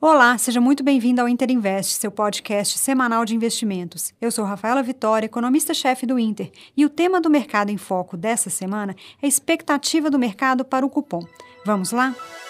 Olá, seja muito bem-vindo ao Inter Invest, seu podcast semanal de investimentos. Eu sou Rafaela Vitória, economista-chefe do Inter, e o tema do Mercado em Foco dessa semana é a expectativa do mercado para o cupom. Vamos lá? A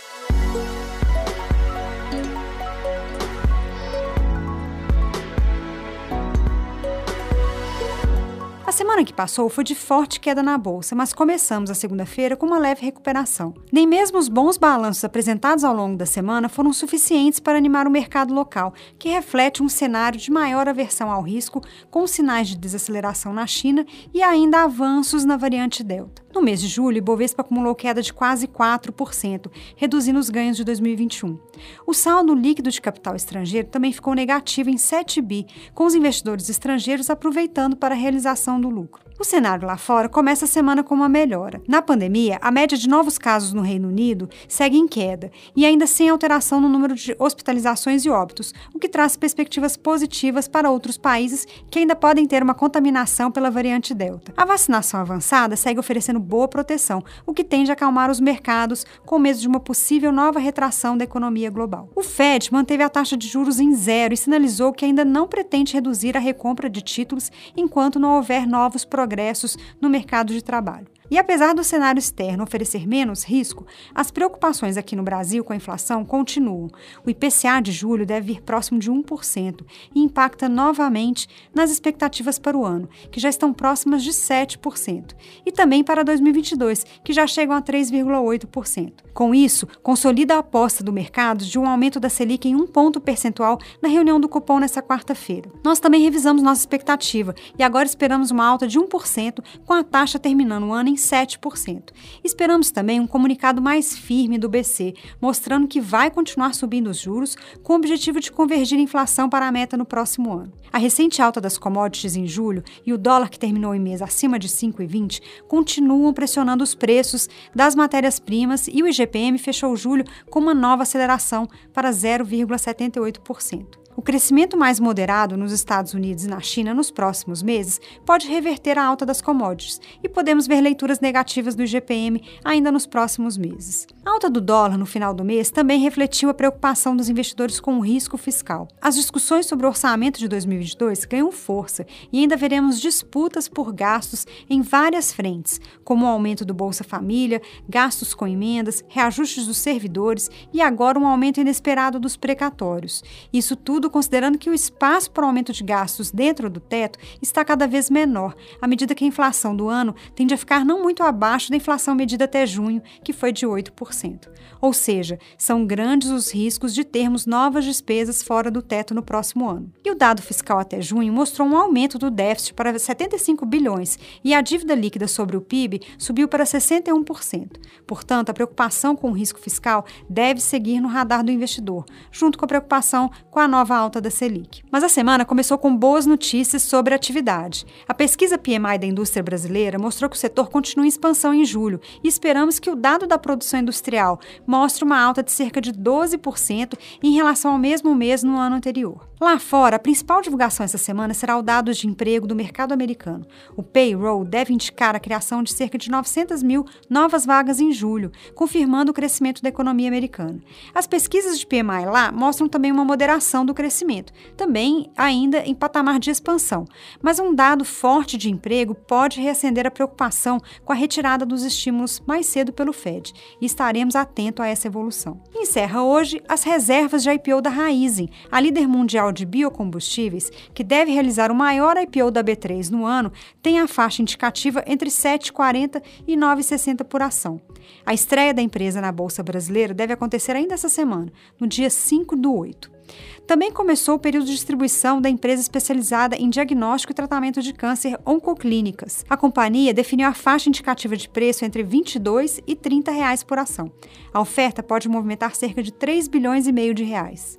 semana que passou foi de forte queda na bolsa, mas começamos a segunda-feira com uma leve recuperação. Nem mesmo os bons balanços apresentados ao longo da semana foram suficientes para animar o mercado local, que reflete um cenário de maior aversão ao risco, com sinais de desaceleração na China e ainda avanços na variante Delta. No mês de julho, Ibovespa acumulou queda de quase 4%, reduzindo os ganhos de 2021. O saldo líquido de capital estrangeiro também ficou negativo em 7 bi, com os investidores estrangeiros aproveitando para a realização do lucro. O cenário lá fora começa a semana com uma melhora. Na pandemia, a média de novos casos no Reino Unido segue em queda e ainda sem alteração no número de hospitalizações e óbitos, o que traz perspectivas positivas para outros países que ainda podem ter uma contaminação pela variante Delta. A vacinação avançada segue oferecendo boa proteção, o que tende a acalmar os mercados com medo de uma possível nova retração da economia global. O Fed manteve a taxa de juros em zero e sinalizou que ainda não pretende reduzir a recompra de títulos enquanto não houver novos progressos no mercado de trabalho. E apesar do cenário externo oferecer menos risco, as preocupações aqui no Brasil com a inflação continuam. O IPCA de julho deve vir próximo de 1% e impacta novamente nas expectativas para o ano, que já estão próximas de 7%, e também para 2022, que já chegam a 3,8%. Com isso, consolida a aposta do mercado de um aumento da Selic em um ponto percentual na reunião do cupom nesta quarta-feira. Nós também revisamos nossa expectativa e agora esperamos uma alta de 1%, com a taxa terminando o ano em 7%. Esperamos também um comunicado mais firme do BC, mostrando que vai continuar subindo os juros com o objetivo de convergir a inflação para a meta no próximo ano. A recente alta das commodities em julho e o dólar que terminou em mês acima de 5,20 continuam pressionando os preços das matérias-primas e o IGPM fechou julho com uma nova aceleração para 0,78%. O crescimento mais moderado nos Estados Unidos e na China nos próximos meses pode reverter a alta das commodities e podemos ver leituras negativas do IGPM ainda nos próximos meses. A alta do dólar no final do mês também refletiu a preocupação dos investidores com o risco fiscal. As discussões sobre o orçamento de 2022 ganham força e ainda veremos disputas por gastos em várias frentes, como o aumento do Bolsa Família, gastos com emendas, reajustes dos servidores e agora um aumento inesperado dos precatórios. Isso tudo considerando que o espaço para o aumento de gastos dentro do teto está cada vez menor, à medida que a inflação do ano tende a ficar não muito abaixo da inflação medida até junho, que foi de 8%. Ou seja, são grandes os riscos de termos novas despesas fora do teto no próximo ano. E o dado fiscal até junho mostrou um aumento do déficit para 75 bilhões e a dívida líquida sobre o PIB subiu para 61%. Portanto, a preocupação com o risco fiscal deve seguir no radar do investidor, junto com a preocupação com a nova alta da Selic. Mas a semana começou com boas notícias sobre a atividade. A pesquisa PMI da indústria brasileira mostrou que o setor continua em expansão em julho e esperamos que o dado da produção industrial mostre uma alta de cerca de 12% em relação ao mesmo mês no ano anterior. Lá fora, a principal divulgação essa semana será o dado de emprego do mercado americano. O payroll deve indicar a criação de cerca de 900 mil novas vagas em julho, confirmando o crescimento da economia americana. As pesquisas de PMI lá mostram também uma moderação do crescimento, também ainda em patamar de expansão. Mas um dado forte de emprego pode reacender a preocupação com a retirada dos estímulos mais cedo pelo Fed, e estaremos atentos a essa evolução. Encerra hoje as reservas de IPO da Raizen, a líder de Biocombustíveis, que deve realizar o maior IPO da B3 no ano, tem a faixa indicativa entre 7,40 e 9,60 por ação. A estreia da empresa na Bolsa Brasileira deve acontecer ainda essa semana, no dia 5 do 8. Também começou o período de distribuição da empresa especializada em diagnóstico e tratamento de câncer Oncoclínicas. A companhia definiu a faixa indicativa de preço entre R$ 22 e 30 reais por ação. A oferta pode movimentar cerca de 3 bilhões e meio de reais.